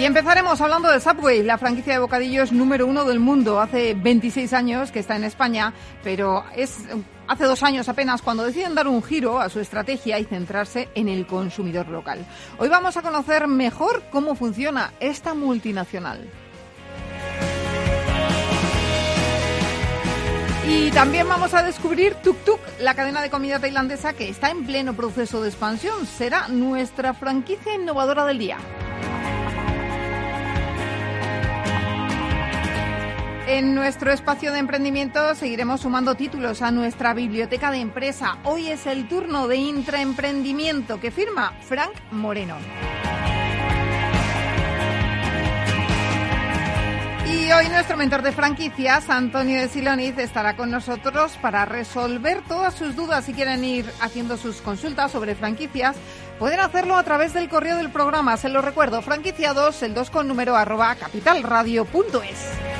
Y empezaremos hablando de Subway, la franquicia de bocadillos número uno del mundo. Hace 26 años que está en España, pero es hace dos años apenas cuando deciden dar un giro a su estrategia y centrarse en el consumidor local. Hoy vamos a conocer mejor cómo funciona esta multinacional. Y también vamos a descubrir Tuk Tuk, la cadena de comida tailandesa que está en pleno proceso de expansión. Será nuestra franquicia innovadora del día. En nuestro espacio de emprendimiento seguiremos sumando títulos a nuestra biblioteca de empresa. Hoy es el turno de intraemprendimiento que firma Frank Moreno. Y hoy nuestro mentor de franquicias, Antonio de Siloniz, estará con nosotros para resolver todas sus dudas. Si quieren ir haciendo sus consultas sobre franquicias, pueden hacerlo a través del correo del programa. Se lo recuerdo, franquiciados, el 2 con número arroba capitalradio.es.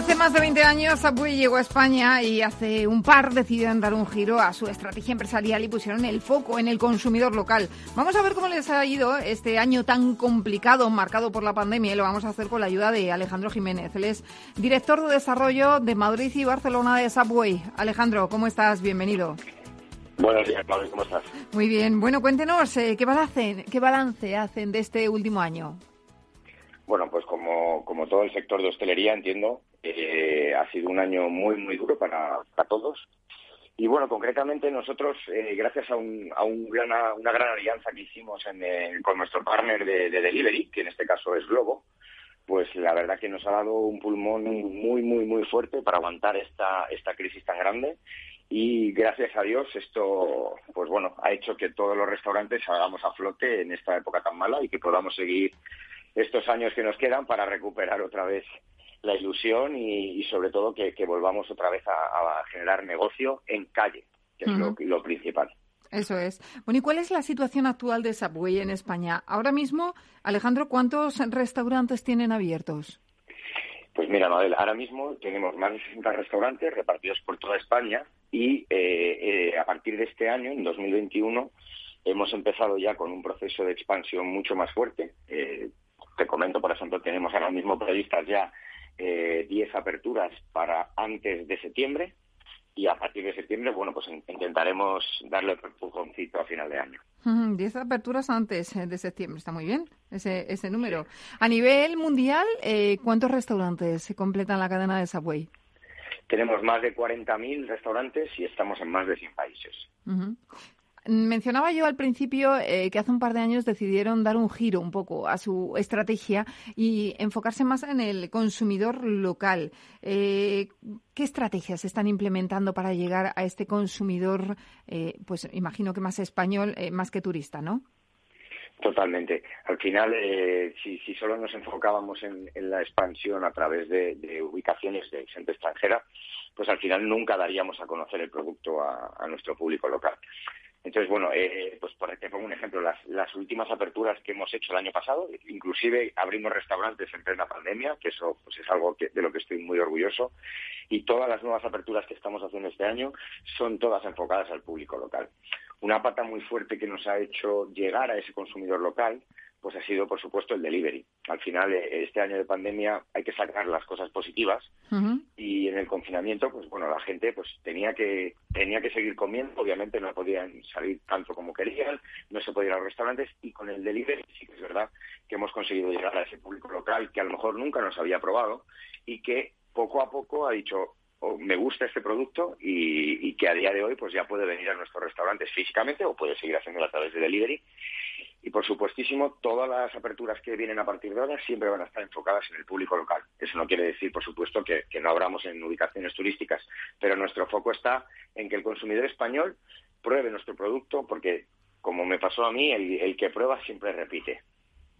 Hace más de 20 años Subway llegó a España y hace un par decidieron dar un giro a su estrategia empresarial y pusieron el foco en el consumidor local. Vamos a ver cómo les ha ido este año tan complicado, marcado por la pandemia, y lo vamos a hacer con la ayuda de Alejandro Jiménez. Él es director de desarrollo de Madrid y Barcelona de Subway. Alejandro, ¿cómo estás? Bienvenido. Buenos días, Pablo, ¿cómo estás? Muy bien. Bueno, cuéntenos, eh, ¿qué, balance, ¿qué balance hacen de este último año? Bueno, pues como, como todo el sector de hostelería, entiendo, eh, ha sido un año muy, muy duro para, para todos. Y bueno, concretamente nosotros, eh, gracias a, un, a un gran, una gran alianza que hicimos en, con nuestro partner de, de, Delivery, que en este caso es Globo, pues la verdad que nos ha dado un pulmón muy, muy, muy fuerte para aguantar esta, esta crisis tan grande. Y gracias a Dios esto, pues bueno, ha hecho que todos los restaurantes salgamos a flote en esta época tan mala y que podamos seguir estos años que nos quedan para recuperar otra vez la ilusión y, sobre todo que, volvamos otra vez a, generar negocio en calle, que es lo, lo principal. Eso es. Bueno, ¿y cuál es la situación actual de Subway en España? Ahora mismo, Alejandro, ¿cuántos restaurantes tienen abiertos? Pues mira, Mabel, ahora mismo tenemos más de 60 restaurantes repartidos por toda España y eh, eh, a partir de este año, en 2021, hemos empezado ya con un proceso de expansión mucho más fuerte. Eh, te comento, por ejemplo, tenemos ahora mismo previstas ya 10 eh, aperturas para antes de septiembre y a partir de septiembre, bueno, pues intentaremos darle un empujoncito a final de año. 10 aperturas antes de septiembre, está muy bien ese, ese número. A nivel mundial, eh, ¿cuántos restaurantes se completan la cadena de Subway? Tenemos más de 40.000 restaurantes y estamos en más de 100 países. Mencionaba yo al principio eh, que hace un par de años decidieron dar un giro un poco a su estrategia y enfocarse más en el consumidor local. Eh, ¿Qué estrategias están implementando para llegar a este consumidor, eh, pues imagino que más español, más que turista, ¿no? Totalmente. Al final, si, si, solo nos enfocábamos en, la expansión a través de, ubicaciones de gente extranjera, pues al final nunca daríamos a conocer el producto a nuestro público local. Entonces, bueno, eh, pues por te pongo un ejemplo, las, las últimas aperturas que hemos hecho el año pasado, inclusive abrimos restaurantes en plena pandemia, que eso pues es algo que, de lo que estoy muy orgulloso, y todas las nuevas aperturas que estamos haciendo este año son todas enfocadas al público local. Una pata muy fuerte que nos ha hecho llegar a ese consumidor local pues ha sido, por supuesto, el delivery. Al final, eh, este año de pandemia hay que sacar las cosas positivas y en el confinamiento, pues bueno, la gente pues tenía que tenía que seguir comiendo. Obviamente no podían salir tanto como querían, no se podía ir a los restaurantes y con el delivery sí que es verdad que hemos conseguido llegar a ese público local que a lo mejor nunca nos había probado y que poco a poco ha dicho, oh, me gusta este producto y, y, que a día de hoy pues ya puede venir a nuestros restaurantes físicamente o puede seguir haciéndolo a través de delivery y por supuestísimo, todas las aperturas que vienen a partir de ahora siempre van a estar enfocadas en el público local. Eso no quiere decir, por supuesto, que, no abramos en ubicaciones turísticas, pero nuestro foco está en que el consumidor español pruebe nuestro producto, porque, como me pasó a mí, el, que prueba siempre repite.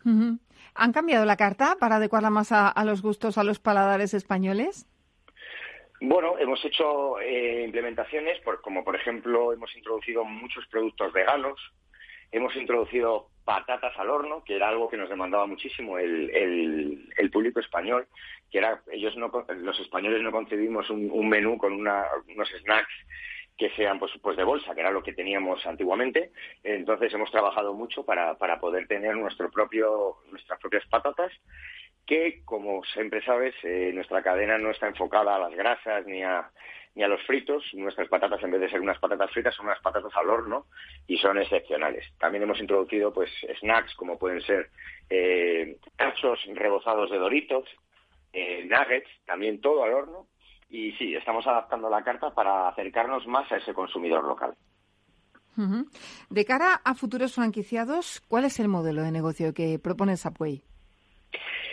¿Han cambiado la carta para adecuarla más a, los gustos, a los paladares españoles? Bueno, hemos hecho eh, implementaciones, como por ejemplo hemos introducido muchos productos veganos, Hemos introducido patatas al horno, que era algo que nos demandaba muchísimo el, público español, que era, ellos no, los españoles no concebimos un, menú con unos snacks que sean pues, pues de bolsa, que era lo que teníamos antiguamente. Entonces hemos trabajado mucho para, para poder tener nuestro propio, nuestras propias patatas, que como siempre sabes, eh, nuestra cadena no está enfocada a las grasas ni a, ni a los fritos. Nuestras patatas, en vez de ser unas patatas fritas, son unas patatas al horno y son excepcionales. También hemos introducido pues snacks como pueden ser eh, cachos rebozados de doritos, eh, nuggets, también todo al horno. Y sí, estamos adaptando la carta para acercarnos más a ese consumidor local. De cara a futuros franquiciados, ¿cuál es el modelo de negocio que propone Subway?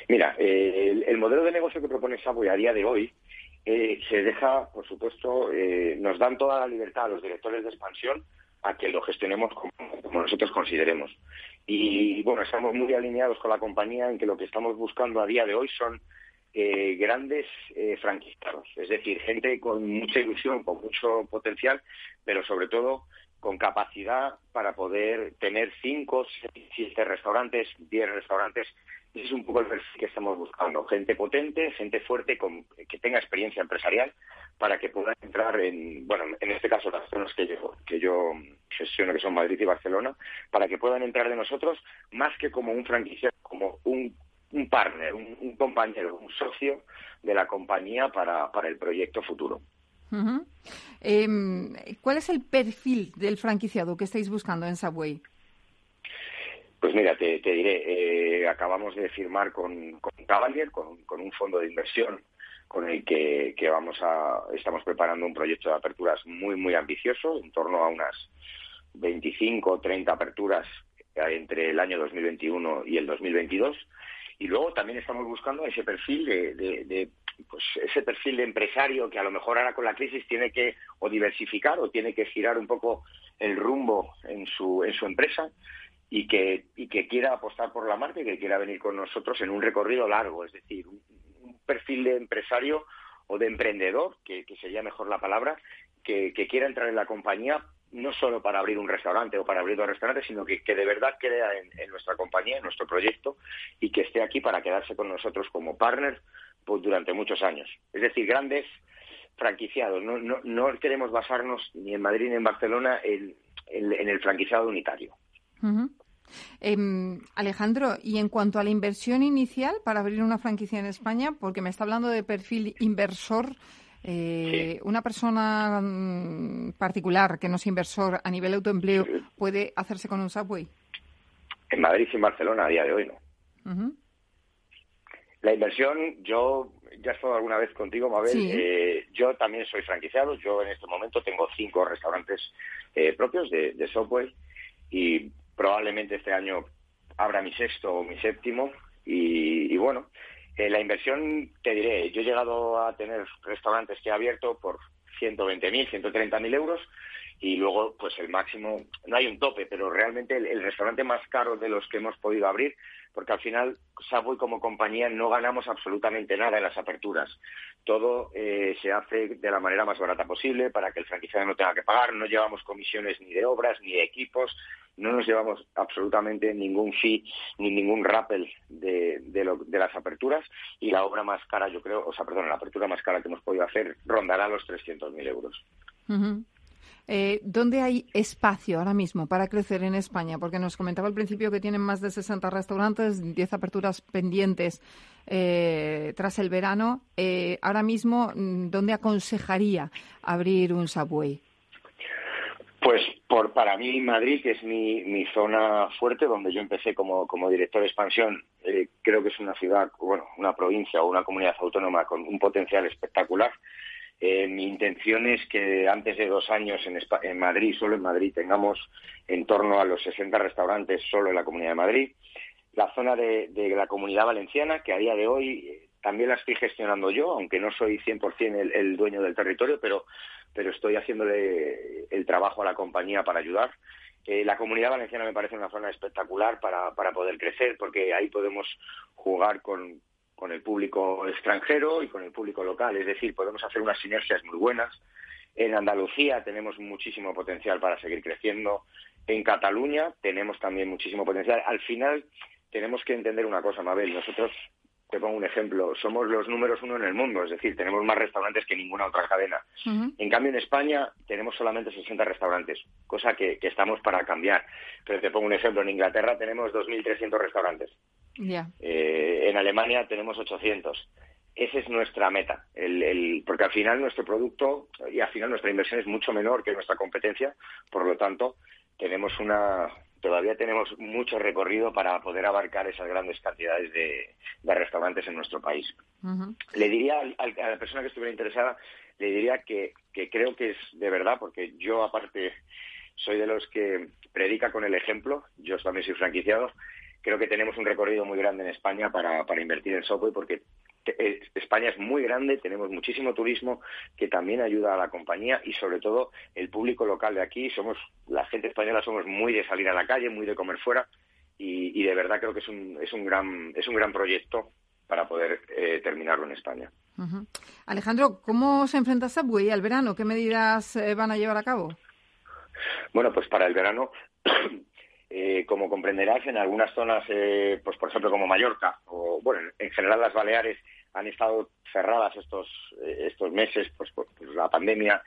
Mira, eh, el, el, modelo de negocio que propone Subway a día de hoy eh, se deja, por supuesto, eh, nos dan toda la libertad a los directores de expansión a que lo gestionemos como, nosotros consideremos. Y bueno, estamos muy alineados con la compañía en que lo que estamos buscando a día de hoy son eh, grandes franquiciados, es decir, gente con mucha ilusión, con mucho potencial, pero sobre todo con capacidad para poder tener cinco, siete restaurantes, diez restaurantes ese es un poco el perfil que estamos buscando. Gente potente, gente fuerte, con, que tenga experiencia empresarial para que puedan entrar en, bueno, en este caso las zonas que yo, que yo gestiono, que son Madrid y Barcelona, para que puedan entrar de nosotros más que como un franquiciado, como un, un partner, un, compañero, un socio de la compañía para, para el proyecto futuro. Em, ¿Cuál es el perfil del franquiciado que estáis buscando en Subway? Pues mira, te, diré, eh, acabamos de firmar con, con Cavalier, con, un fondo de inversión con el que, vamos a, estamos preparando un proyecto de aperturas muy, muy ambicioso, en torno a unas 25 o 30 aperturas entre el año 2021 y el 2022. Y luego también estamos buscando ese perfil de, de, pues ese perfil de empresario que a lo mejor ahora con la crisis tiene que o diversificar o tiene que girar un poco el rumbo en su, en su empresa y que, y que quiera apostar por la marca y que quiera venir con nosotros en un recorrido largo, es decir, un, perfil de empresario o de emprendedor, que, sería mejor la palabra, que, quiera entrar en la compañía no solo para abrir un restaurante o para abrir dos restaurantes, sino que, de verdad crea en, nuestra compañía, en nuestro proyecto, y que esté aquí para quedarse con nosotros como partner pues, durante muchos años. Es decir, grandes franquiciados. No, no, no queremos basarnos ni en Madrid ni en Barcelona en el franquiciado unitario. Em, Alejandro, y en cuanto a la inversión inicial para abrir una franquicia en España, porque me está hablando de perfil inversor, eh, una persona mm, particular que no es inversor a nivel autoempleo puede hacerse con un subway. En Madrid y en Barcelona a día de hoy no. La inversión, yo ya he estado alguna vez contigo, Mabel. Eh, yo también soy franquiciado. Yo en este momento tengo cinco restaurantes eh, propios de, de Subway y probablemente este año abra mi sexto o mi séptimo. Y, bueno, eh, la inversión, te diré, yo he llegado a tener restaurantes que he abierto por 120.000, 130.000 euros y luego pues el máximo, no hay un tope, pero realmente el, restaurante más caro de los que hemos podido abrir, porque al final Subway como compañía no ganamos absolutamente nada en las aperturas. Todo eh, se hace de la manera más barata posible para que el franquiciado no tenga que pagar, no llevamos comisiones ni de obras ni de equipos, no nos llevamos absolutamente ningún fee ni ningún rappel de, de, las aperturas y la obra más cara, yo creo, o sea, perdón, la apertura más cara que hemos podido hacer rondará los 300.000 euros. Eh, ¿Dónde hay espacio ahora mismo para crecer en España? Porque nos comentaba al principio que tienen más de 60 restaurantes, 10 aperturas pendientes eh, tras el verano. Eh, ahora mismo, mm, ¿dónde aconsejaría abrir un Subway? Pues por, para mí Madrid, que es mi, zona fuerte, donde yo empecé como, como director de expansión, eh, creo que es una ciudad, bueno, una provincia o una comunidad autónoma con un potencial espectacular. Eh, mi intención es que antes de dos años en, en Madrid, solo en Madrid, tengamos en torno a los 60 restaurantes solo en la Comunidad de Madrid. La zona de, de la Comunidad Valenciana, que a día de hoy eh, también la estoy gestionando yo, aunque no soy 100% el, el dueño del territorio, pero pero estoy haciéndole el trabajo a la compañía para ayudar. Eh, la comunidad valenciana me parece una zona espectacular para, para poder crecer, porque ahí podemos jugar con, con el público extranjero y con el público local, es decir, podemos hacer unas sinergias muy buenas. En Andalucía tenemos muchísimo potencial para seguir creciendo. En Cataluña tenemos también muchísimo potencial. Al final tenemos que entender una cosa, Mabel. Nosotros te pongo un ejemplo, somos los números uno en el mundo, es decir, tenemos más restaurantes que ninguna otra cadena. En cambio, en España tenemos solamente 60 restaurantes, cosa que, estamos para cambiar. Pero te pongo un ejemplo, en Inglaterra tenemos 2.300 restaurantes. Eh, en Alemania tenemos 800. Esa es nuestra meta, el, porque al final nuestro producto y al final nuestra inversión es mucho menor que nuestra competencia, por lo tanto tenemos una, todavía tenemos mucho recorrido para poder abarcar esas grandes cantidades de, restaurantes en nuestro país. Le diría a la persona que estuviera interesada, le diría que, creo que es de verdad, porque yo aparte soy de los que predica con el ejemplo, yo también soy franquiciado, creo que tenemos un recorrido muy grande en España para, para invertir en software porque eh, España es muy grande, tenemos muchísimo turismo que también ayuda a la compañía y sobre todo el público local de aquí, somos la gente española somos muy de salir a la calle, muy de comer fuera y, de verdad creo que es un, es un gran es un gran proyecto para poder eh, terminarlo en España. Alejandro, ¿cómo se enfrenta Subway al verano? ¿Qué medidas eh, van a llevar a cabo? Bueno, pues para el verano como comprenderás, en algunas zonas, pues por ejemplo como Mallorca, o bueno, en general las Baleares, han estado cerradas estos, eh, estos meses pues, por, la pandemia.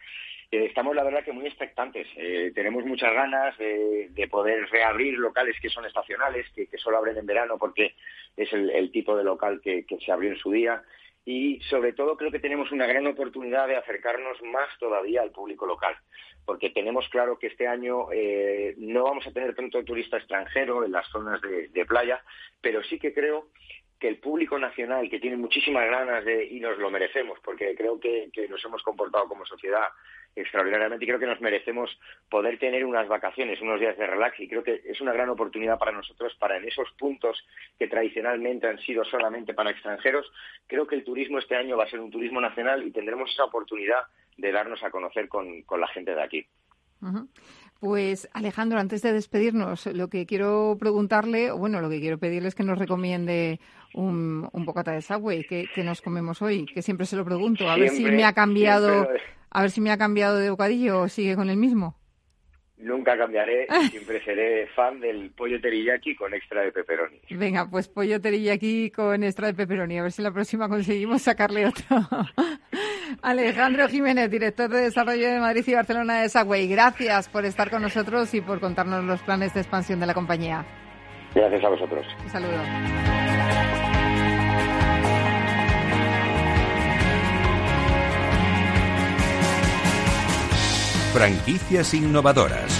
Eh, estamos, la verdad, que muy expectantes. Eh, tenemos muchas ganas de, poder reabrir locales que son estacionales, que, solo abren en verano porque es el, tipo de local que, se abrió en su día. Y sobre todo creo que tenemos una gran oportunidad de acercarnos más todavía al público local, porque tenemos claro que este año no vamos a tener tanto turista extranjero en las zonas de playa, pero sí que creo que el público nacional, que tiene muchísimas ganas de, y nos lo merecemos, porque creo que, nos hemos comportado como sociedad extraordinariamente y creo que nos merecemos poder tener unas vacaciones, unos días de relax y creo que es una gran oportunidad para nosotros para en esos puntos que tradicionalmente han sido solamente para extranjeros, creo que el turismo este año va a ser un turismo nacional y tendremos esa oportunidad de darnos a conocer con, la gente de aquí. Pues Alejandro, antes de despedirnos, lo que quiero preguntarle, o bueno, lo que quiero pedirle es que nos recomiende un, un bocata de Subway que, nos comemos hoy, que siempre se lo pregunto, a ver si me ha cambiado, a ver si me ha cambiado de bocadillo o sigue con el mismo. Nunca cambiaré, siempre seré fan del pollo teriyaki con extra de pepperoni. Venga, pues pollo teriyaki con extra de pepperoni, a ver si la próxima conseguimos sacarle otro. Alejandro Jiménez, director de desarrollo de Madrid y Barcelona de Sagway. Gracias por estar con nosotros y por contarnos los planes de expansión de la compañía. Gracias a vosotros. Un saludo. Franquicias innovadoras.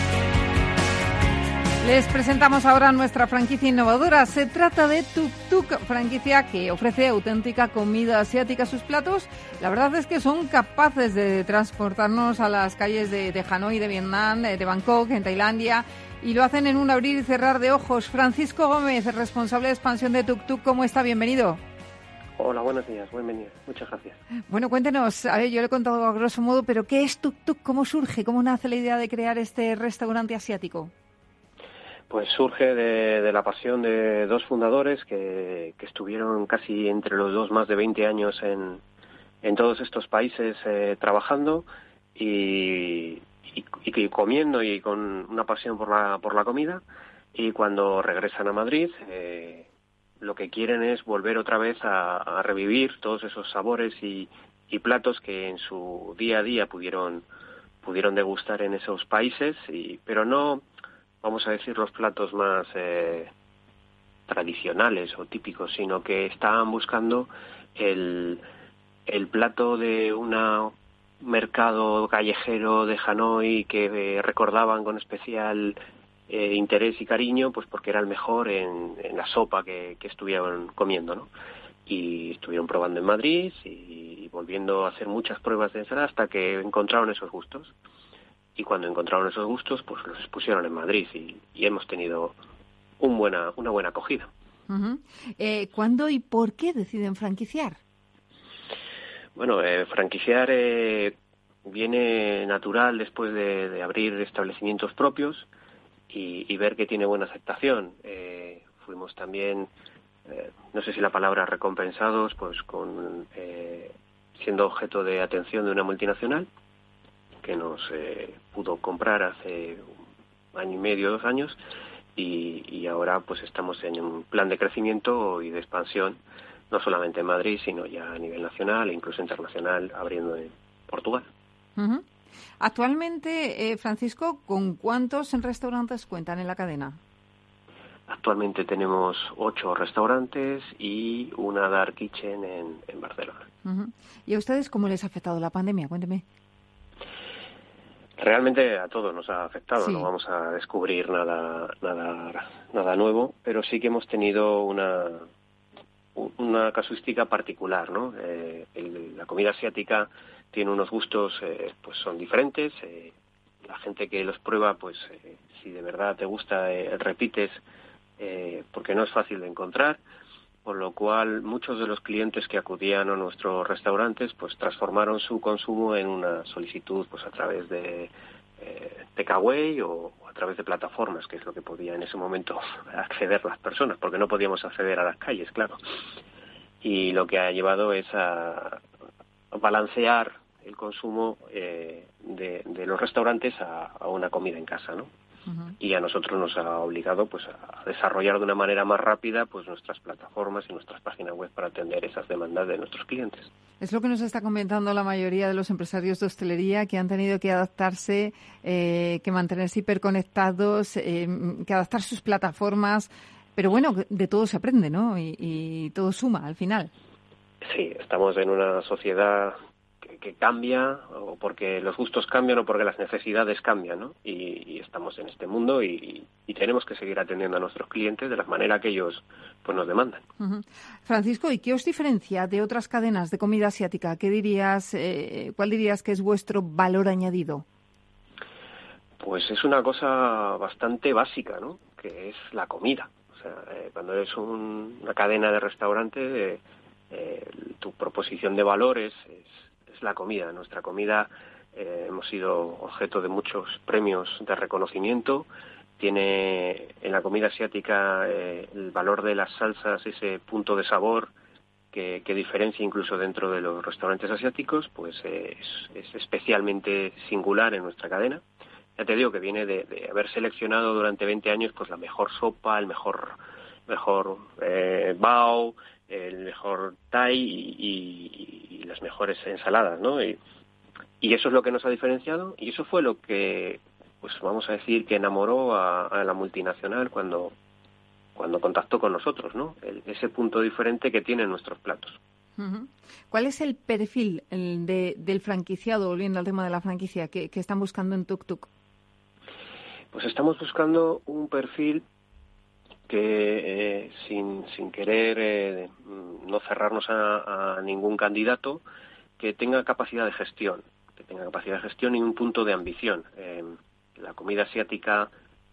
Les presentamos ahora nuestra franquicia innovadora. Se trata de Tuk Tuk, franquicia que ofrece auténtica comida asiática. Sus platos, la verdad es que son capaces de transportarnos a las calles de, de Hanoi, de Vietnam, de, Bangkok, en Tailandia. Y lo hacen en un abrir y cerrar de ojos. Francisco Gómez, responsable de expansión de Tuk Tuk, ¿cómo está? Bienvenido. Hola, buenos días, bienvenido. Muchas gracias. Bueno, cuéntenos, a ver, yo le he contado a grosso modo, pero ¿qué es Tuk Tuk? ¿Cómo surge? ¿Cómo nace la idea de crear este restaurante asiático? Pues surge de, la pasión de dos fundadores que, estuvieron casi entre los dos más de 20 años en, en todos estos países eh, trabajando y, y, comiendo y con una pasión por la, por la comida. Y cuando regresan a Madrid, eh, lo que quieren es volver otra vez a, revivir todos esos sabores y, y, platos que en su día a día pudieron pudieron degustar en esos países, y, pero no, vamos a decir, los platos más eh, tradicionales o típicos, sino que estaban buscando el, el plato de un mercado callejero de Hanoi que eh, recordaban con especial eh, interés y cariño, pues porque era el mejor en, la sopa que, que, estuvieron comiendo, ¿no? Y estuvieron probando en Madrid y, volviendo a hacer muchas pruebas de ensalada hasta que encontraron esos gustos. Y cuando encontraron esos gustos, pues los expusieron en Madrid y, hemos tenido un buena, una buena acogida. Eh, ¿Cuándo y por qué deciden franquiciar? Bueno, eh, franquiciar eh, viene natural después de, abrir establecimientos propios y, ver que tiene buena aceptación. Eh, fuimos también, no sé si la palabra recompensados, pues con siendo objeto de atención de una multinacional que nos pudo comprar hace un año y medio, dos años, y, y ahora pues estamos en un plan de crecimiento y de expansión no solamente en Madrid, sino ya a nivel nacional e incluso internacional, abriendo en Portugal. Actualmente, eh, Francisco, ¿con cuántos restaurantes cuentan en la cadena? Actualmente tenemos ocho restaurantes y una dark kitchen en, Barcelona. ¿Y a ustedes cómo les ha afectado la pandemia? Cuénteme. Realmente a todos nos ha afectado, no vamos a descubrir nada, nada, nada nuevo, pero sí que hemos tenido una, una casuística particular, ¿no? Eh, la comida asiática tiene unos gustos, eh, pues son diferentes. Eh, la gente que los prueba, pues si de verdad te gusta, repites, porque no es fácil de encontrar. Por lo cual, muchos de los clientes que acudían a nuestros restaurantes, pues transformaron su consumo en una solicitud, pues a través de takeaway o, a través de plataformas, que es lo que podía en ese momento acceder las personas, porque no podíamos acceder a las calles, claro. Y lo que ha llevado es a, balancear el consumo eh, de, los restaurantes a, una comida en casa, ¿no? Y a nosotros nos ha obligado pues a desarrollar de una manera más rápida pues nuestras plataformas y nuestras páginas web para atender esas demandas de nuestros clientes. Es lo que nos está comentando la mayoría de los empresarios de hostelería que han tenido que adaptarse, eh, que mantenerse hiperconectados, eh, que adaptar sus plataformas. Pero bueno, de todo se aprende, ¿no? y todo suma al final. Sí, estamos en una sociedad que cambia, o porque los gustos cambian o porque las necesidades cambian, ¿no? Y, estamos en este mundo y, tenemos que seguir atendiendo a nuestros clientes de la manera que ellos pues nos demandan. Francisco, ¿y qué os diferencia de otras cadenas de comida asiática? ¿Qué dirías, eh, cuál dirías que es vuestro valor añadido? Pues es una cosa bastante básica, ¿no? Que es la comida. O sea, eh, cuando eres una cadena de restaurantes, eh, tu proposición de valores es la comida. Nuestra comida eh, hemos sido objeto de muchos premios de reconocimiento. Tiene en la comida asiática eh, el valor de las salsas, ese punto de sabor que, diferencia incluso dentro de los restaurantes asiáticos, pues es, especialmente singular en nuestra cadena. Ya te digo que viene de, haber seleccionado durante 20 años pues la mejor sopa, el mejor mejor eh, bao, el mejor Thai y, las mejores ensaladas, ¿no? Y, eso es lo que nos ha diferenciado y eso fue lo que, pues vamos a decir, que enamoró a, la multinacional cuando, cuando contactó con nosotros, ¿no? ese punto diferente que tienen nuestros platos. ¿Cuál es el perfil del franquiciado, volviendo al tema de la franquicia, que, que están buscando en Tuk Tuk? Pues estamos buscando un perfil que eh, sin, sin querer eh, no cerrarnos a, ningún candidato, que tenga capacidad de gestión, que tenga capacidad de gestión y un punto de ambición. Eh, la comida asiática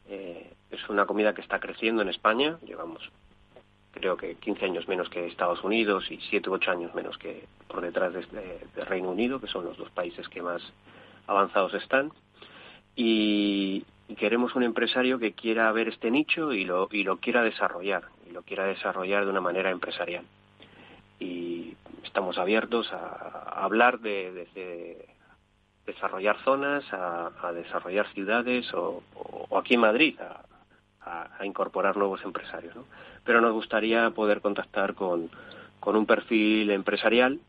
es una comida que está creciendo en España, llevamos creo que 15 años menos que Estados Unidos y 7 u 8 años menos que por detrás de, de Reino Unido, que son los dos países que más avanzados están. Y, y queremos un empresario que quiera ver este nicho y lo, y lo quiera desarrollar, y lo quiera desarrollar de una manera empresarial. Y estamos abiertos a, hablar de, desarrollar zonas, a, desarrollar ciudades o, aquí en Madrid a, incorporar nuevos empresarios. Pero nos gustaría poder contactar con, con un perfil empresarial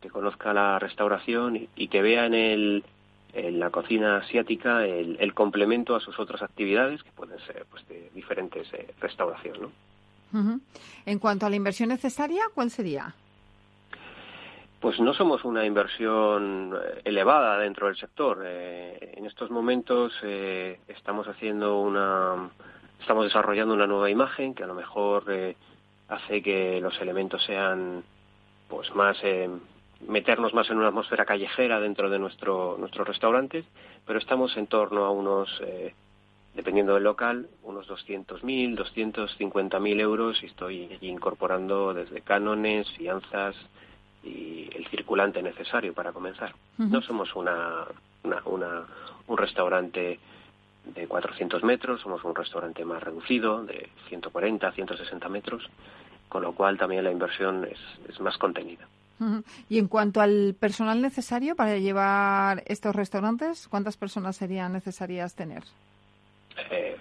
que conozca la restauración y que vea en el en la cocina asiática el, complemento a sus otras actividades, que pueden ser pues, de diferentes eh, restauración. ¿no? En cuanto a la inversión necesaria, ¿cuál sería? Pues no somos una inversión eh, elevada dentro del sector. Eh, en estos momentos eh, estamos haciendo una, estamos desarrollando una nueva imagen que a lo mejor hace que los elementos sean, pues más meternos más en una atmósfera callejera dentro de nuestro nuestros restaurantes, pero estamos en torno a unos, dependiendo del local, unos 200.000, 250.000 euros y estoy incorporando desde cánones, fianzas y el circulante necesario para comenzar. No somos una, una, un restaurante de 400 metros, somos un restaurante más reducido, de 140, 160 metros, con lo cual también la inversión es, es más contenida. Y en cuanto al personal necesario para llevar estos restaurantes, ¿cuántas personas serían necesarias tener? Eh,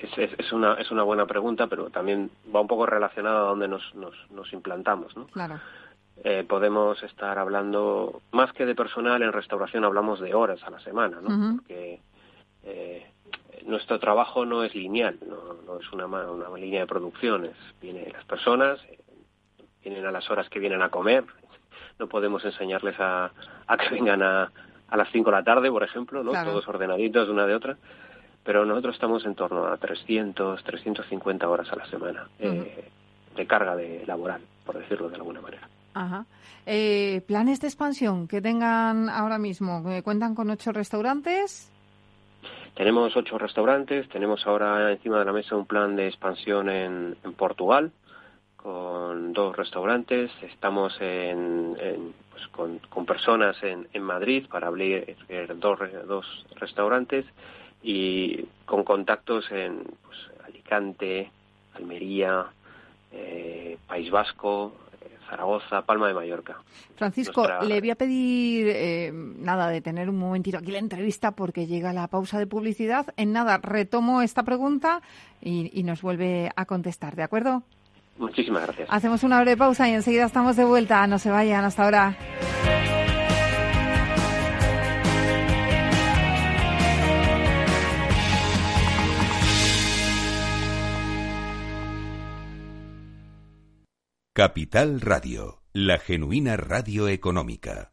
es, es, una, es una buena pregunta, pero también va un poco relacionada a donde nos, nos, nos implantamos. ¿no? Claro. Eh, podemos estar hablando, más que de personal, en restauración hablamos de horas a la semana, ¿no? Porque eh, nuestro trabajo no es lineal, no, es una, una línea de producción, vienen las personas, eh, vienen a las horas que vienen a comer, no podemos enseñarles a, a que vengan a, a las 5 de la tarde, por ejemplo, ¿no? Todos ordenaditos una de otra. Pero nosotros estamos en torno a 300, 350 horas a la semana de carga de laboral, por decirlo de alguna manera. Ajá. Eh, ¿Planes de expansión que tengan ahora mismo? ¿Cuentan con ocho restaurantes? Tenemos ocho restaurantes, tenemos ahora encima de la mesa un plan de expansión en, Portugal con dos restaurantes, estamos en, pues con, personas en, Madrid para abrir dos, dos restaurantes y con contactos en pues, Alicante, Almería, eh, País Vasco, Zaragoza, Palma de Mallorca. Francisco, le voy a pedir eh, nada de tener un momentito aquí la entrevista porque llega la pausa de publicidad. En nada, retomo esta pregunta y, y nos vuelve a contestar, ¿de acuerdo? Muchísimas gracias. Hacemos una breve pausa y enseguida estamos de vuelta. No se vayan hasta ahora. Capital Radio, la genuina radio económica.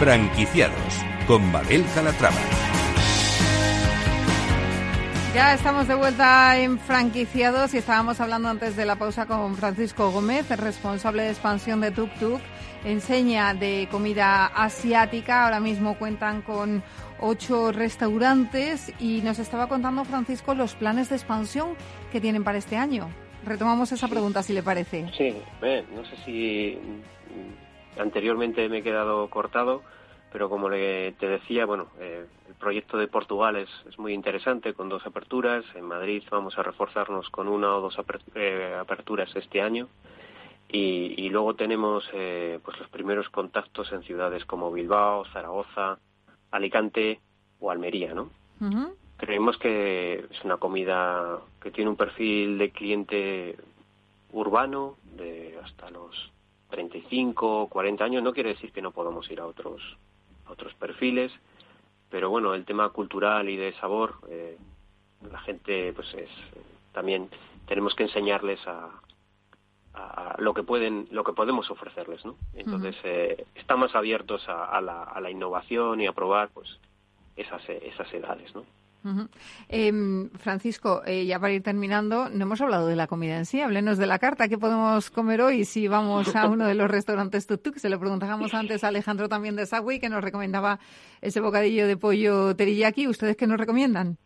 Franquiciados con Mabel Calatrava. Ya estamos de vuelta en franquiciados y estábamos hablando antes de la pausa con Francisco Gómez, el responsable de expansión de Tuk Tuk, enseña de comida asiática. Ahora mismo cuentan con ocho restaurantes y nos estaba contando Francisco los planes de expansión que tienen para este año. Retomamos esa pregunta si le parece. Sí, no sé si anteriormente me he quedado cortado, pero como le, te decía, bueno, eh, el proyecto de Portugal es, es, muy interesante con dos aperturas. En Madrid vamos a reforzarnos con una o dos eh, aperturas este año. Y, luego tenemos eh, pues los primeros contactos en ciudades como Bilbao, Zaragoza, Alicante o Almería, ¿no? Creemos que es una comida que tiene un perfil de cliente urbano de hasta los 35 o 40 años, no quiere decir que no podamos ir a otros, a otros perfiles, pero bueno, el tema cultural y de sabor, eh, la gente, pues es, también tenemos que enseñarles a, a, lo que pueden, lo que podemos ofrecerles, ¿no? Entonces, eh, estamos abiertos a, la, a la innovación y a probar, pues, esas, esas edades, ¿no? Em, Francisco, eh, ya para ir terminando, no hemos hablado de la comida en sí. Háblenos de la carta. ¿Qué podemos comer hoy si vamos a uno de los restaurantes Tuk Se lo preguntábamos antes a Alejandro también de Subway, que nos recomendaba ese bocadillo de pollo teriyaki. ¿Ustedes qué nos recomiendan?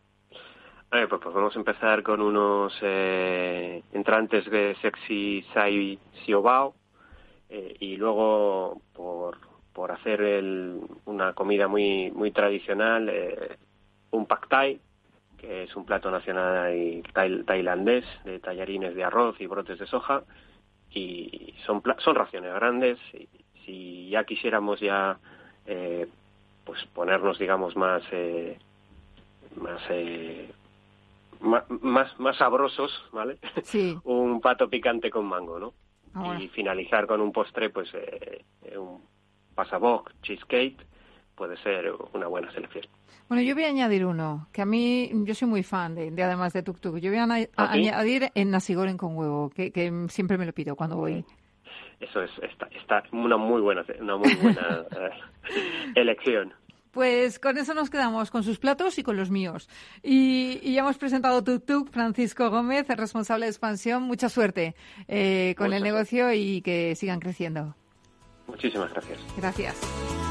pues, pues, vamos a empezar con unos eh, entrantes de sexy sai siobao eh, y luego por, por hacer una comida muy muy tradicional eh, un pad thai, que es un plato nacional tailandés de tallarines de arroz y brotes de soja, y son, son raciones grandes. Y, si ya quisiéramos ya eh, pues ponernos, digamos, más eh, más, eh, más más sabrosos, ¿vale? Sí. un pato picante con mango, ¿no? Ah, y finalizar con un postre, pues eh, un pasaboc cheesecake puede ser una buena selección. Bueno, yo voy a añadir uno, que a mí, yo soy muy fan de, además de Tuk Tuk. Yo voy a, ¿Ah, añadir en Nasigoren con huevo, que, siempre me lo pido cuando voy. Eso es está, está una muy buena, una muy buena eh, elección. Pues con eso nos quedamos, con sus platos y con los míos. Y, ya hemos presentado Tuk Tuk, Francisco Gómez, el responsable de expansión. Mucha suerte eh, con el negocio y que sigan creciendo. Muchísimas gracias. Gracias.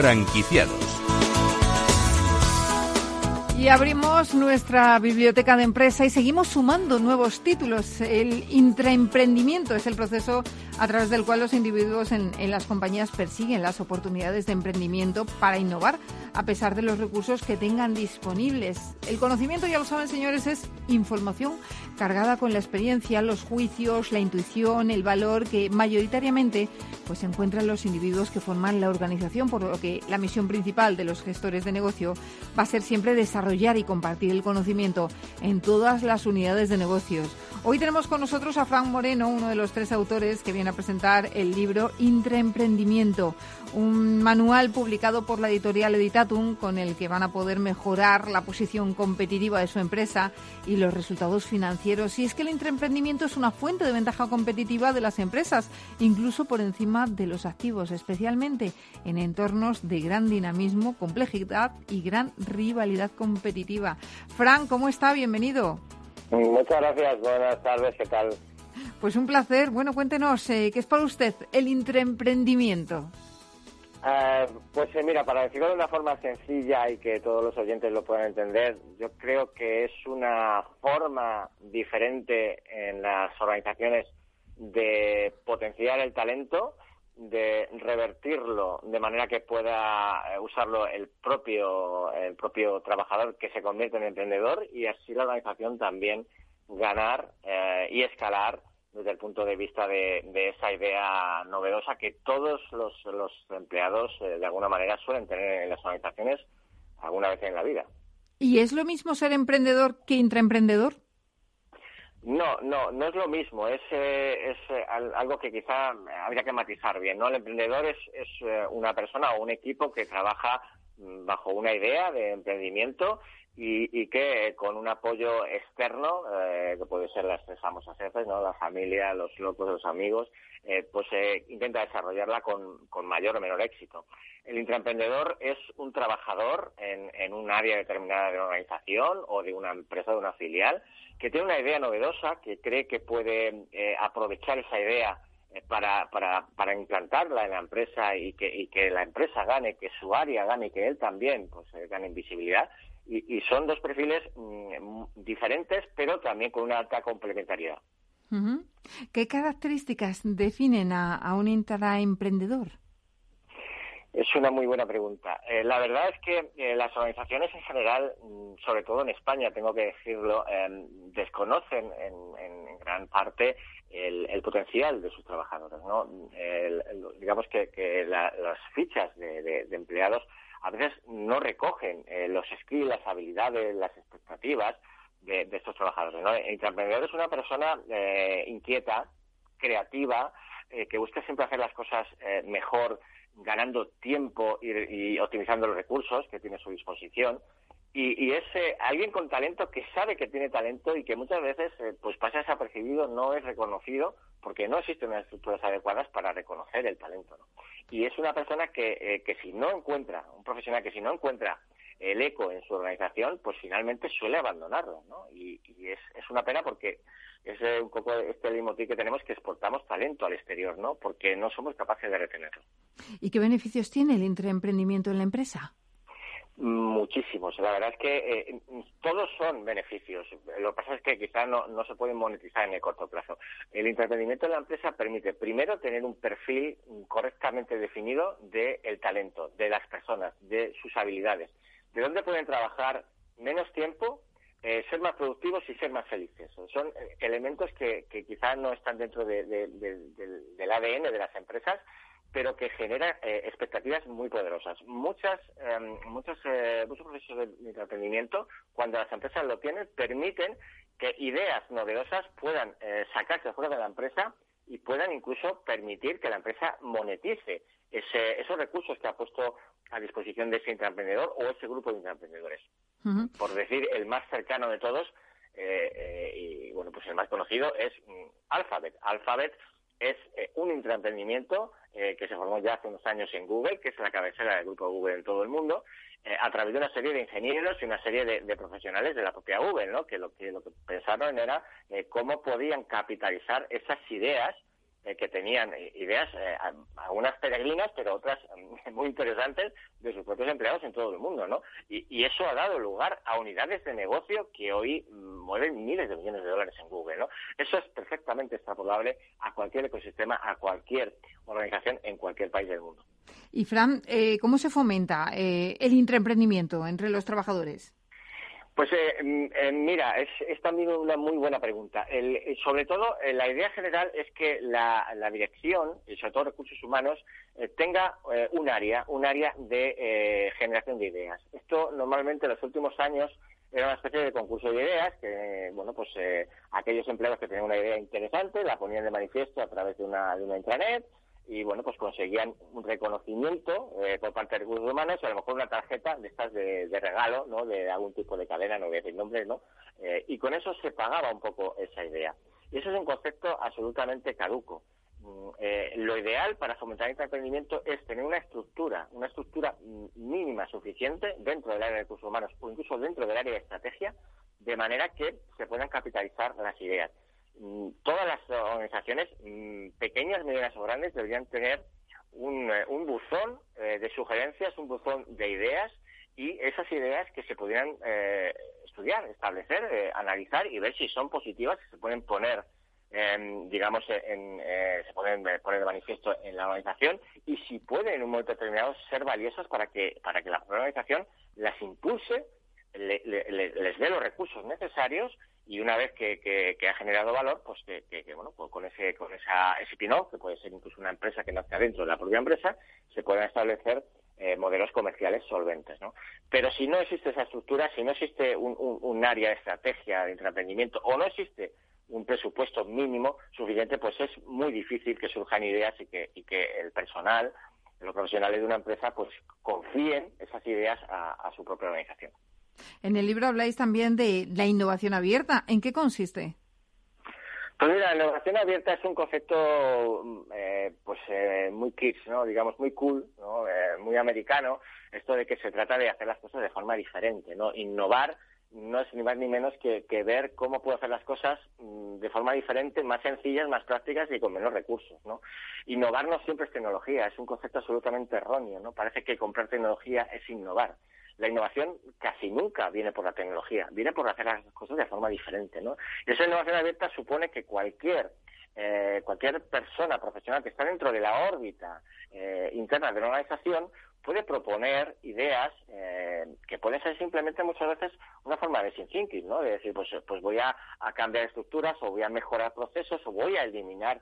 Franquiciados. Y abrimos nuestra biblioteca de empresa y seguimos sumando nuevos títulos. El intraemprendimiento es el proceso a través del cual los individuos en, las compañías persiguen las oportunidades de emprendimiento para innovar a pesar de los recursos que tengan disponibles. El conocimiento, ya lo saben señores, es información cargada con la experiencia, los juicios, la intuición, el valor que mayoritariamente pues encuentran los individuos que forman la organización, por lo que la misión principal de los gestores de negocio va a ser siempre desarrollar y compartir el conocimiento en todas las unidades de negocios Hoy tenemos con nosotros a Frank Moreno, uno de los tres autores que viene a presentar el libro Intraemprendimiento, un manual publicado por la editorial Editatum con el que van a poder mejorar la posición competitiva de su empresa y los resultados financieros. Y es que el intraemprendimiento es una fuente de ventaja competitiva de las empresas, incluso por encima de los activos, especialmente en entornos de gran dinamismo, complejidad y gran rivalidad competitiva. Frank, ¿cómo está? Bienvenido. Muchas gracias, buenas tardes, ¿qué tal? Pues un placer. Bueno, cuéntenos, eh, ¿qué es para usted el intraemprendimiento? Eh, pues eh, mira, para decirlo de una forma sencilla y que todos los oyentes lo puedan entender, yo creo que es una forma diferente en las organizaciones de potenciar el talento, de revertirlo de manera que pueda eh, usarlo el propio el propio trabajador que se convierte en emprendedor y así la organización también ganar eh, y escalar desde el punto de vista de, esa idea novedosa que todos los, los empleados eh, de alguna manera suelen tener en las organizaciones alguna vez en la vida. ¿Y es lo mismo ser emprendedor que intraemprendedor? No, no, no es lo mismo. Es, eh, es eh, algo que quizá habría que matizar bien. ¿no? El emprendedor es, es eh, una persona o un equipo que trabaja mm, bajo una idea de emprendimiento y, y que con un apoyo externo, que puede ser las tres famosas jefes, ¿no? la familia, los locos, los amigos, pues intenta desarrollarla con, con mayor o menor éxito. El intraemprendedor es un trabajador en, en un área determinada de una organización o de una empresa, de una filial, que tiene una idea novedosa, que cree que puede eh, aprovechar esa idea eh, para, para, para, implantarla en la empresa y que, y que la empresa gane, que su área gane y que él también pues, eh, gane visibilidad. Y, y son dos perfiles mm, diferentes, pero también con una alta complementariedad. ¿Qué características definen a, a un intraemprendedor? Es una muy buena pregunta. Eh, la verdad es que eh, las organizaciones en general, mm, sobre todo en España, tengo que decirlo, em, desconocen en, gran parte el, potencial de sus trabajadores. ¿no? digamos que, las fichas de, empleados a veces no recogen eh, los skills, las habilidades, las expectativas de, estos trabajadores. El emprendedor es una persona inquieta, creativa, que busca siempre hacer las cosas mejor ganando tiempo y, optimizando los recursos que tiene a su disposición. Y, es alguien con talento que sabe que tiene talento y que muchas veces eh, pues pasa desapercibido, no es reconocido porque no existen unas estructuras adecuadas para reconocer el talento. Y es una persona que, eh, que si no encuentra, un profesional que si no encuentra el eco en su organización, pues finalmente suele abandonarlo. ¿no? Y, es, es una pena porque es un poco este leitmotiv que tenemos que exportamos talento al exterior, ¿no? Porque no somos capaces de retenerlo. ¿Y qué beneficios tiene el intraemprendimiento en la empresa? Muchísimos. La verdad es que eh, todos son beneficios. Lo que pasa es que quizás no, se pueden monetizar en el corto plazo. El intraemprendimiento en la empresa permite, primero, tener un perfil correctamente definido del talento, de las personas, de sus habilidades. De dónde pueden trabajar menos tiempo eh, ser más productivos y ser más felices. Son eh, elementos que, que quizás no están dentro del, ADN de las empresas, pero que generan eh, expectativas muy poderosas. Muchas, em, muchos, muchos procesos de entretenimiento, cuando las empresas lo tienen, permiten que ideas novedosas puedan sacarse fuera de la empresa y puedan incluso permitir que la empresa monetice esos recursos que ha puesto a disposición de ese intraemprendedor o ese grupo de intraemprendedores por decir el más cercano de todos, eh, eh, y bueno, pues el más conocido es mm, Alphabet. Alphabet es eh, un intraemprendimiento que se formó ya hace unos años en Google, que es la cabecera del grupo Google en todo el mundo, a través de una serie de ingenieros y una serie de, profesionales de la propia Google, ¿no? que, lo, que lo que pensaron era cómo podían capitalizar esas ideas eh, que tenían ideas, eh, algunas peregrinas, pero otras mm, muy interesantes, de sus propios empleados en todo el mundo, ¿no? Y, eso ha dado lugar a unidades de negocio que hoy mm, mueven miles de millones de dólares en Google, ¿no? Eso es perfectamente extrapolable a cualquier ecosistema, a cualquier organización en cualquier país del mundo. Y Fran, eh, ¿cómo se fomenta el intraemprendimiento entre los trabajadores? Pues eh, mm, eh, mira, es, también una muy buena pregunta. Eh, sobre todo, la idea general es que la, dirección, y sobre todo recursos humanos, tenga un área, un área de generación de ideas. Esto normalmente en los últimos años era una especie de concurso de ideas que, bueno, pues eh, aquellos empleados que tenían una idea interesante la ponían de manifiesto a través de una, de una intranet y, bueno, pues conseguían un reconocimiento eh, por parte de recursos humanos y a lo mejor una tarjeta de estas de, regalo, ¿no? De algún tipo de cadena, no voy a decir nombre, ¿no? Eh, y con eso se pagaba un poco esa idea. Y eso es un concepto absolutamente caduco. Mm, eh, lo ideal para fomentar el emprendimiento es tener una estructura, una estructura mínima suficiente dentro del área de recursos humanos o incluso dentro del área de estrategia, de manera que se puedan capitalizar las ideas. Mm, todas las organizaciones, mm, pequeñas, medianas o grandes, deberían tener un, eh, buzón eh, de sugerencias, un buzón de ideas y esas ideas que se pudieran estudiar, establecer, analizar y ver si son positivas, si se pueden poner Em, digamos, en, eh, se pueden poner de manifiesto en la organización y si pueden en un momento determinado ser valiosos para que, para que la organización las impulse, les dé los recursos necesarios y una vez que, ha generado valor, pues que, bueno, pues con ese con esa, pino, que puede ser incluso una empresa que nazca dentro de la propia empresa, se puedan establecer eh, modelos comerciales solventes, ¿no? Pero si no existe esa estructura, si no existe un, un, un área de estrategia de emprendimiento o no existe un presupuesto mínimo suficiente, pues es muy difícil que surjan ideas y que, y que el personal, los profesionales de una empresa, pues confíen esas ideas a, su propia organización. En el libro habláis también de la innovación abierta. ¿En qué consiste? Pues mira, la innovación abierta es un concepto eh, pues eh, muy kids, ¿no? digamos muy cool, ¿no? Eh, muy americano, esto de que se trata de hacer las cosas de forma diferente, no innovar no es ni más ni menos que, ver cómo puedo hacer las cosas mm, de forma diferente, más sencillas, más prácticas y con menos recursos, ¿no? Innovar no siempre es tecnología, es un concepto absolutamente erróneo, ¿no? Parece que comprar tecnología es innovar. La innovación casi nunca viene por la tecnología, viene por hacer las cosas de forma diferente, ¿no? Y esa innovación abierta supone que cualquier eh, cualquier persona profesional que está dentro de la órbita eh, interna de una organización puede proponer ideas eh, que pueden ser simplemente muchas veces una forma de sin ¿no? De decir, pues, pues voy a cambiar estructuras o voy a mejorar procesos o voy a eliminar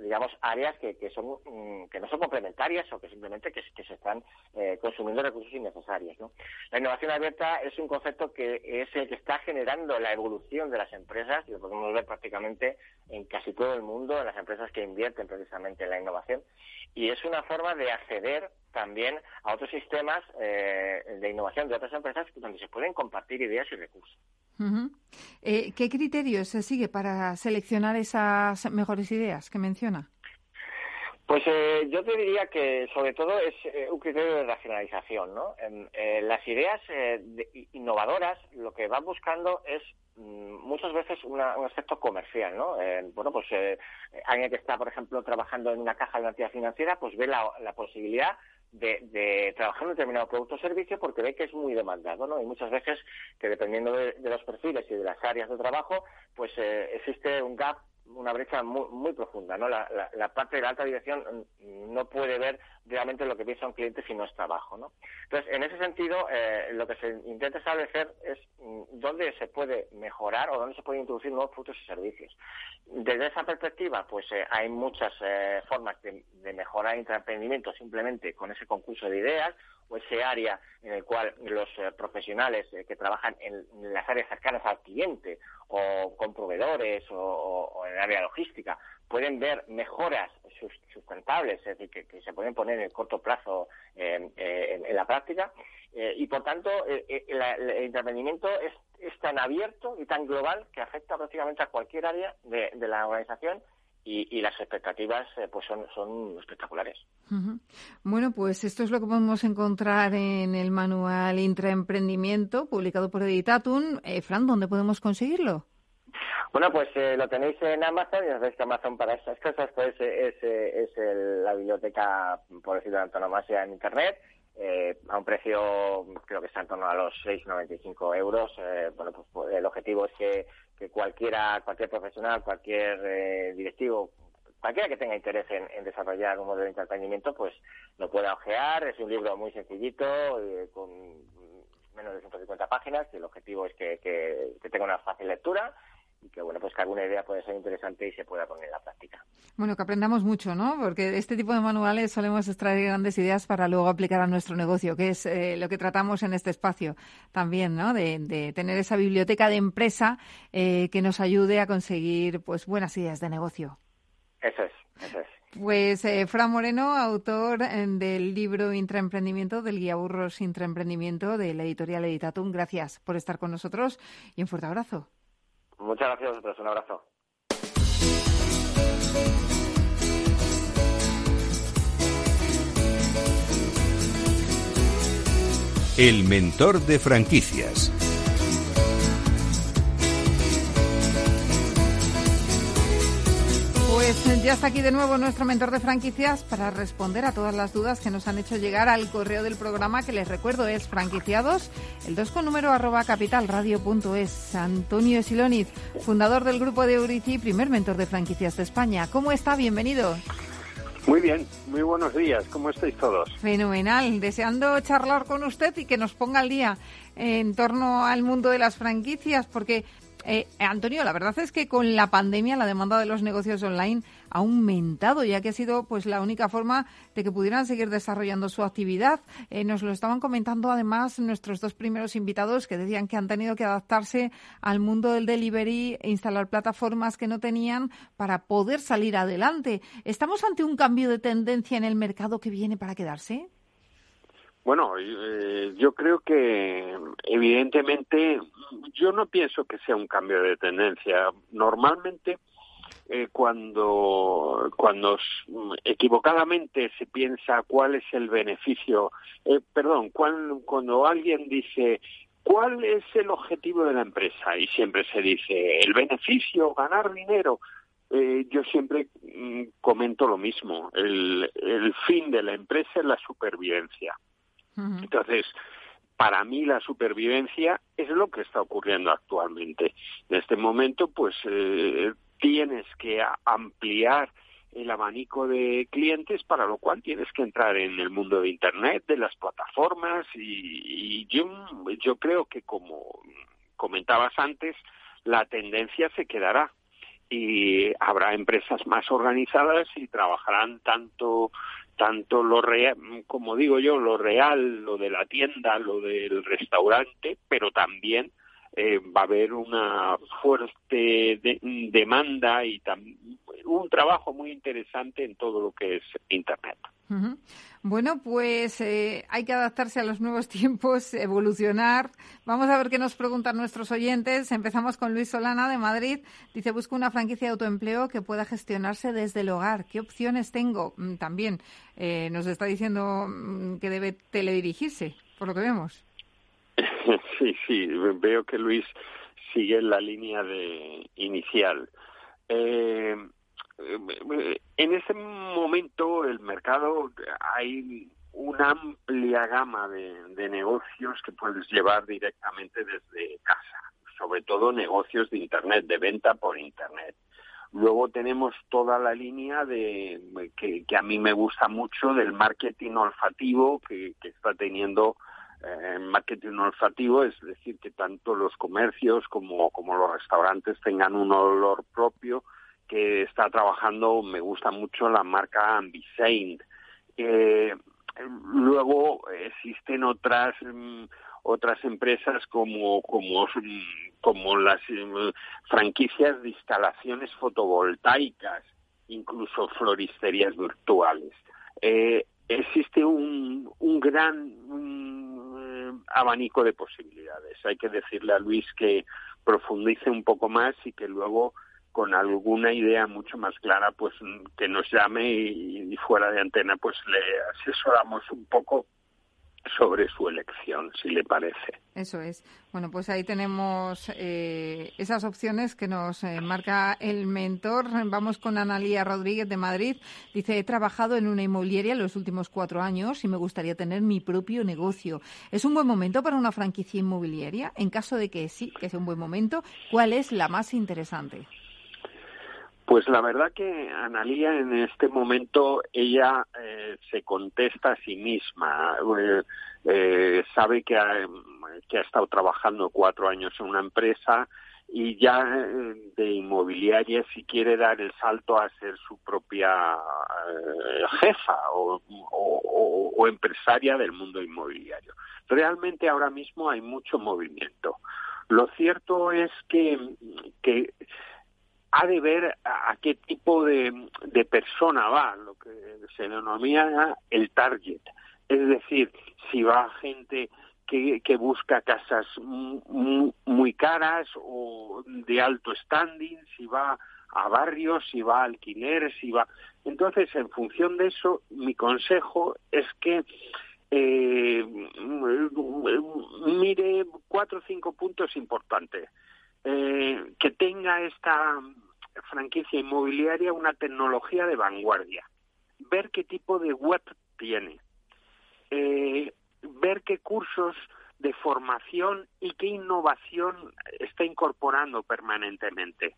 digamos, áreas que, que, son, mm, que no son complementarias o que simplemente que, se están eh, consumiendo recursos innecesarios. ¿no? La innovación abierta es un concepto que es el que está generando la evolución de las empresas y lo podemos ver prácticamente en casi todo el mundo, en las empresas que invierten precisamente en la innovación. Y es una forma de acceder también a otros sistemas eh, de innovación de otras empresas donde se pueden compartir ideas y recursos. Eh, ¿Qué criterios se sigue para seleccionar esas mejores ideas que menciona? Pues eh, yo te diría que sobre todo es eh, un criterio de racionalización, ¿no? las ideas innovadoras lo que van buscando es mm, muchas veces un aspecto comercial, ¿no? bueno, pues alguien que está, por ejemplo, trabajando en una caja de una entidad financiera, pues ve la, la posibilidad de, trabajar en un determinado producto o servicio porque ve que es muy demandado, ¿no? Y muchas veces que dependiendo de, los perfiles y de las áreas de trabajo, pues eh, existe un gap una brecha muy, muy profunda, ¿no? La, parte de la alta dirección no puede ver realmente lo que piensa un cliente si no está abajo, ¿no? Entonces, en ese sentido, eh, lo que se intenta establecer es mm, dónde se puede mejorar o dónde se pueden introducir nuevos productos y servicios. Desde esa perspectiva, pues eh, hay muchas eh, formas de, mejorar el emprendimiento simplemente con ese concurso de ideas o ese área en el cual los eh, profesionales eh, que trabajan en, las áreas cercanas al cliente o con proveedores o, en el área logística pueden ver mejoras sustentables, es decir, que, se pueden poner en el corto plazo en, la práctica. Eh, y por tanto, el, el emprendimiento es, tan abierto y tan global que afecta prácticamente a cualquier área de la organización y, las expectativas eh, pues son, son espectaculares. Bueno, pues esto es lo que podemos encontrar en el manual Intraemprendimiento publicado por Editatum. Eh, Fran, ¿dónde podemos conseguirlo? Bueno, pues eh, lo tenéis en Amazon y ya sabéis que Amazon para esas cosas pues es, es la biblioteca, por decirlo de antonomasia, en Internet. A un precio creo que está en torno a los 6,95 euros. bueno, pues, pues el objetivo es que que cualquiera, cualquier profesional, cualquier eh, directivo, cualquiera que tenga interés en, desarrollar un modelo de entretenimiento, pues lo pueda ojear. Es un libro muy sencillito, eh, con menos de 150 páginas, y el objetivo es que, tenga una fácil lectura y que bueno pues que alguna idea puede ser interesante y se pueda poner en la práctica. Bueno, que aprendamos mucho, ¿no? Porque de este tipo de manuales solemos extraer grandes ideas para luego aplicar a nuestro negocio, que es eh, lo que tratamos en este espacio también, ¿no? De, tener esa biblioteca de empresa eh, que nos ayude a conseguir pues buenas ideas de negocio. Eso es, eso es. Pues eh, Fran Moreno, autor eh, del libro Intraemprendimiento, del guía Burros Intraemprendimiento de la editorial Editatum. Gracias por estar con nosotros y un fuerte abrazo. Muchas gracias a vosotros. Un abrazo. El mentor de franquicias. Pues ya está aquí de nuevo nuestro mentor de franquicias para responder a todas las dudas que nos han hecho llegar al correo del programa que les recuerdo es franquiciados, el 2 con número arroba capitalradio.es. Antonio Siloniz, fundador del grupo de Eurici, primer mentor de franquicias de España. ¿Cómo está? Bienvenido. Muy bien, muy buenos días. ¿Cómo estáis todos? Fenomenal. Deseando charlar con usted y que nos ponga al día en torno al mundo de las franquicias, porque eh, Antonio, la verdad es que con la pandemia la demanda de los negocios online ha aumentado, ya que ha sido pues la única forma de que pudieran seguir desarrollando su actividad. Eh, nos lo estaban comentando además nuestros dos primeros invitados que decían que han tenido que adaptarse al mundo del delivery e instalar plataformas que no tenían para poder salir adelante. ¿Estamos ante un cambio de tendencia en el mercado que viene para quedarse? Bueno, eh, yo creo que evidentemente yo no pienso que sea un cambio de tendencia. Normalmente eh, cuando cuando equivocadamente se piensa cuál es el beneficio, eh, perdón, cuando alguien dice cuál es el objetivo de la empresa y siempre se dice el beneficio, ganar dinero. Eh, yo siempre mm, comento lo mismo. El, el fin de la empresa es la supervivencia. Entonces, para mí la supervivencia es lo que está ocurriendo actualmente. En este momento, pues eh, tienes que ampliar el abanico de clientes, para lo cual tienes que entrar en el mundo de Internet, de las plataformas, y, yo, yo creo que, como comentabas antes, la tendencia se quedará y habrá empresas más organizadas y trabajarán tanto tanto lo real, como digo yo, lo real, lo de la tienda, lo del restaurante, pero también eh, va a haber una fuerte demanda y un trabajo muy interesante en todo lo que es Internet. Bueno, pues eh, hay que adaptarse a los nuevos tiempos, evolucionar. Vamos a ver qué nos preguntan nuestros oyentes. Empezamos con Luis Solana de Madrid. Dice, busco una franquicia de autoempleo que pueda gestionarse desde el hogar. ¿Qué opciones tengo? Mm, también eh, nos está diciendo mm, que debe teledirigirse, por lo que vemos. Sí, sí, veo que Luis sigue la línea de inicial. Eh, en ese momento el mercado hay una amplia gama de, negocios que puedes llevar directamente desde casa, sobre todo negocios de Internet, de venta por Internet. Luego tenemos toda la línea de que, a mí me gusta mucho del marketing olfativo que, está teniendo eh, marketing olfativo, es decir, que tanto los comercios como los restaurantes tengan un olor propio que está trabajando, me gusta mucho la marca Ambisaint. Eh, luego existen otras mm, otras empresas como como como las mm, franquicias de instalaciones fotovoltaicas, incluso floristerías virtuales. Eh, existe un, un gran eh, abanico de posibilidades. Hay que decirle a Luis que profundice un poco más y que luego con alguna idea mucho más clara, pues que nos llame y, fuera de antena, pues le asesoramos un poco sobre su elección, si le parece. Eso es. Bueno, pues ahí tenemos eh, esas opciones que nos eh, marca el mentor. Vamos con Analía Rodríguez de Madrid. Dice, he trabajado en una inmobiliaria los últimos cuatro años y me gustaría tener mi propio negocio. ¿Es un buen momento para una franquicia inmobiliaria? En caso de que sí, que sea un buen momento, ¿cuál es la más interesante? Pues la verdad que Analía en este momento ella eh, se contesta a sí misma. Eh, eh, sabe que ha, que ha estado trabajando cuatro años en una empresa y ya eh, de inmobiliaria si quiere dar el salto a ser su propia jefa o, empresaria del mundo inmobiliario. Realmente ahora mismo hay mucho movimiento. Lo cierto es que ha de ver a, qué tipo de, persona va, lo que se denomina el target. Es decir, si va gente que, busca casas muy, caras o de alto standing, si va a barrios, si va a alquiler, si va. Entonces, en función de eso, mi consejo es que eh, mire cuatro o cinco puntos importantes. Eh, que tenga esta franquicia inmobiliaria una tecnología de vanguardia. Ver qué tipo de web tiene. Eh, ver qué cursos de formación y qué innovación está incorporando permanentemente.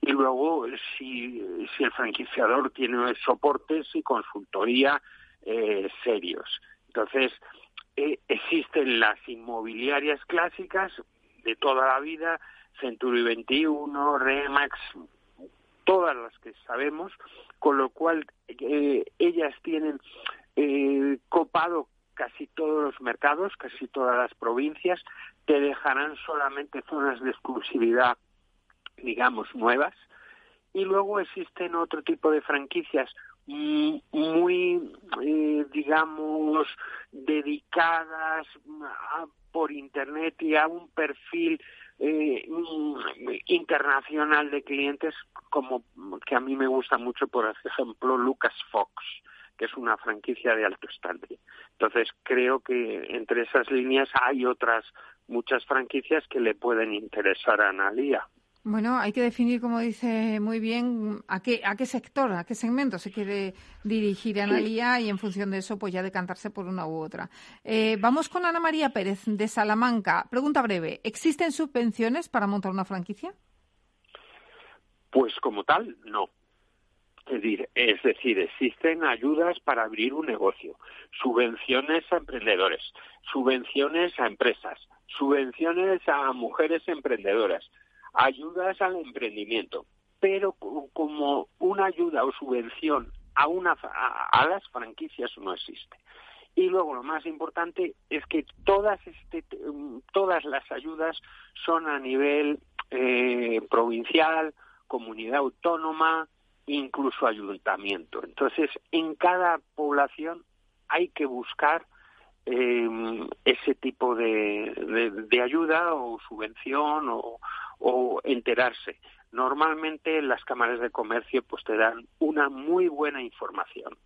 Y luego, si, si el franquiciador tiene soportes y consultoría eh, serios. Entonces, eh, existen las inmobiliarias clásicas de toda la vida, Century 21, Remax, todas las que sabemos, con lo cual eh, ellas tienen copado casi todos los mercados, casi todas las provincias, te dejarán solamente zonas de exclusividad, digamos, nuevas. Y luego existen otro tipo de franquicias muy, eh, digamos, dedicadas por Internet y a un perfil eh, internacional de clientes como que a mí me gusta mucho, por ejemplo, Lucas Fox que es una franquicia de alto estándar. Entonces, creo que entre esas líneas hay otras muchas franquicias que le pueden interesar a Analia. Bueno, hay que definir, como dice muy bien, a qué, a qué sector, a qué segmento se quiere dirigir Analia y en función de eso, pues ya decantarse por una u otra. Eh, vamos con Ana María Pérez de Salamanca. Pregunta breve: ¿existen subvenciones para montar una franquicia? Pues como tal, no. Es decir, existen ayudas para abrir un negocio, subvenciones a emprendedores, subvenciones a empresas, subvenciones a mujeres emprendedoras, ayudas al emprendimiento, pero como una ayuda o subvención a, una, a, las franquicias no existe. Y luego lo más importante es que todas, este, todas las ayudas son a nivel eh, provincial, comunidad autónoma, incluso ayuntamiento. Entonces, en cada población hay que buscar em, ese tipo de, de, ayuda o subvención o, o enterarse. Normalmente las cámaras de comercio pues te dan una muy buena información.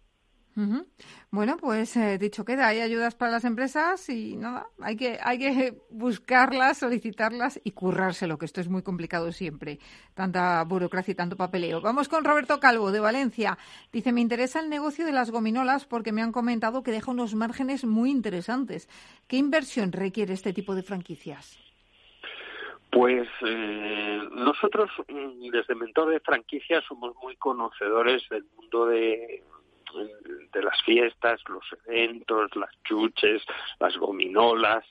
Bueno, pues eh, dicho queda, hay ayudas para las empresas y nada, hay que, hay que buscarlas, solicitarlas y currárselo, que esto es muy complicado siempre, tanta burocracia y tanto papeleo. Vamos con Roberto Calvo, de Valencia. Dice, me interesa el negocio de las gominolas porque me han comentado que deja unos márgenes muy interesantes. ¿Qué inversión requiere este tipo de franquicias? Pues eh, nosotros mm, desde Mentor de Franquicias somos muy conocedores del mundo de de las fiestas, los eventos, las chuches, las gominolas,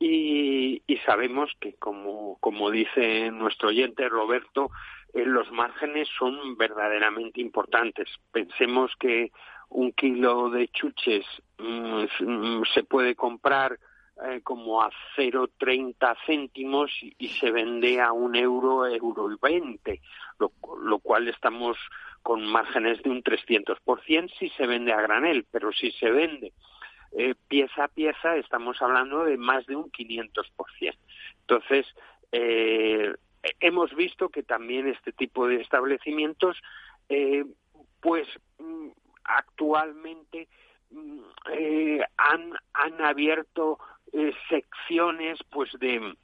y, sabemos que, como, como dice nuestro oyente Roberto, eh, los márgenes son verdaderamente importantes. Pensemos que un kilo de chuches mm, se puede comprar eh, como a 0,30 céntimos y, se vende a un euro, euro y veinte, lo, lo cual estamos con márgenes de un 300% si se vende a granel, pero si se vende eh, pieza a pieza estamos hablando de más de un 500%. Entonces, eh, hemos visto que también este tipo de establecimientos, pues mm, actualmente mm, han, han abierto secciones pues de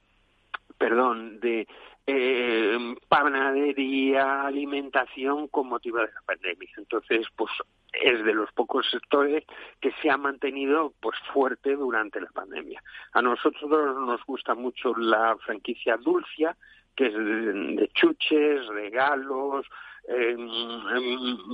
perdón de eh, panadería, alimentación con motivo de la pandemia. Entonces, pues es de los pocos sectores que se ha mantenido pues fuerte durante la pandemia. A nosotros nos gusta mucho la franquicia Dulcia, que es de, chuches, regalos, eh,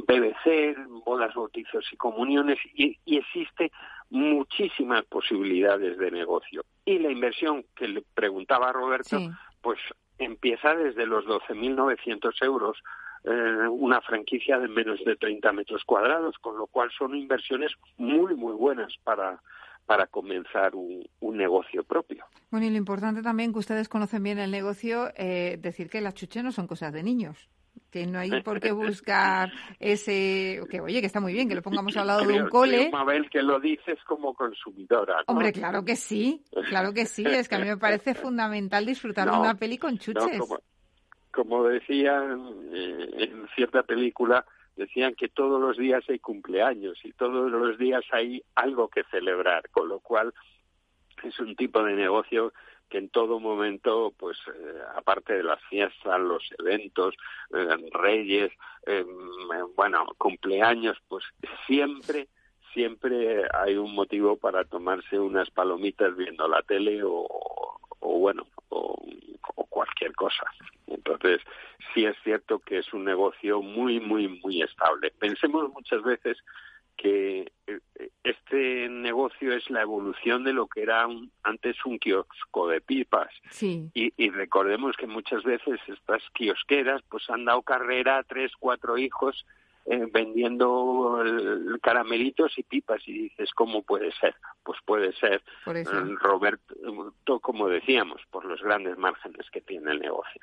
BBC, bodas, bautizos y comuniones, y, y existe muchísimas posibilidades de negocio. Y la inversión que le preguntaba Roberto, pues empieza desde los 12.900 euros eh, una franquicia de menos de 30 metros cuadrados, con lo cual son inversiones muy, muy buenas para, para comenzar un, negocio propio. Bueno, y lo importante también que ustedes conocen bien el negocio, eh, decir que las chuches no son cosas de niños que no hay por qué buscar ese que oye que está muy bien que lo pongamos al lado de un cole. Mabel que lo dices como consumidora hombre claro que sí claro que sí es que a mí me parece fundamental disfrutar de una peli con chuches. como, como, decían eh, en cierta película decían que todos los días hay cumpleaños y todos los días hay algo que celebrar con lo cual es un tipo de negocio que en todo momento, pues eh, aparte de las fiestas, los eventos, eh, reyes, em, bueno, cumpleaños, pues siempre, siempre hay un motivo para tomarse unas palomitas viendo la tele o, bueno, o cualquier cosa. Entonces, sí es cierto que es un negocio muy, muy, muy estable. Pensemos muchas veces que eh, este negocio es la evolución de lo que era antes un kiosco de pipas. Sí. Y, y, recordemos que muchas veces estas kiosqueras pues han dado carrera a tres, cuatro hijos eh, vendiendo caramelitos y pipas y dices, ¿cómo puede ser? Pues puede ser, eh, Roberto, como decíamos, por los grandes márgenes que tiene el negocio.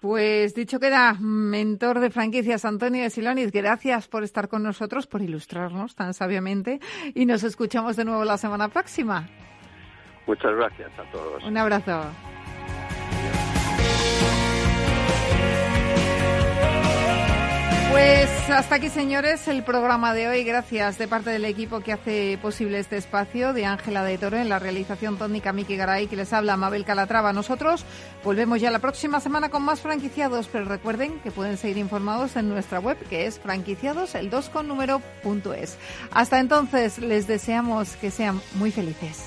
Pues dicho queda, mentor de franquicias Antonio de Silonis, gracias por estar con nosotros, por ilustrarnos tan sabiamente y nos escuchamos de nuevo la semana próxima. Muchas gracias a todos. Un abrazo. Pues hasta aquí, señores, el programa de hoy. Gracias de parte del equipo que hace posible este espacio, de Ángela de Toro en la realización técnica Miki Garay, que les habla Mabel Calatrava. Nosotros volvemos ya la próxima semana con más franquiciados, pero recuerden que pueden seguir informados en nuestra web, que es franquiciados, el 2 con. Hasta entonces, les deseamos que sean muy felices.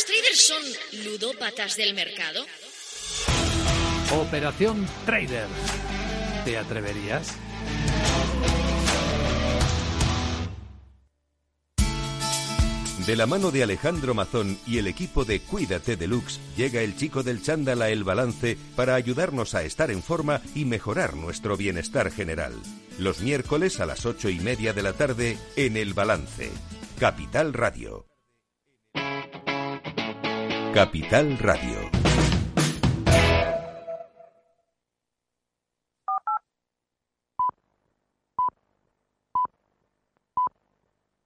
¿Los traders son ludópatas del mercado? Operación Trader. ¿Te atreverías? De la mano de Alejandro Mazón y el equipo de Cuídate Deluxe, llega el chico del chándal a El Balance para ayudarnos a estar en forma y mejorar nuestro bienestar general. Los miércoles a las ocho y media de la tarde en El Balance. Capital Radio. Capital Radio.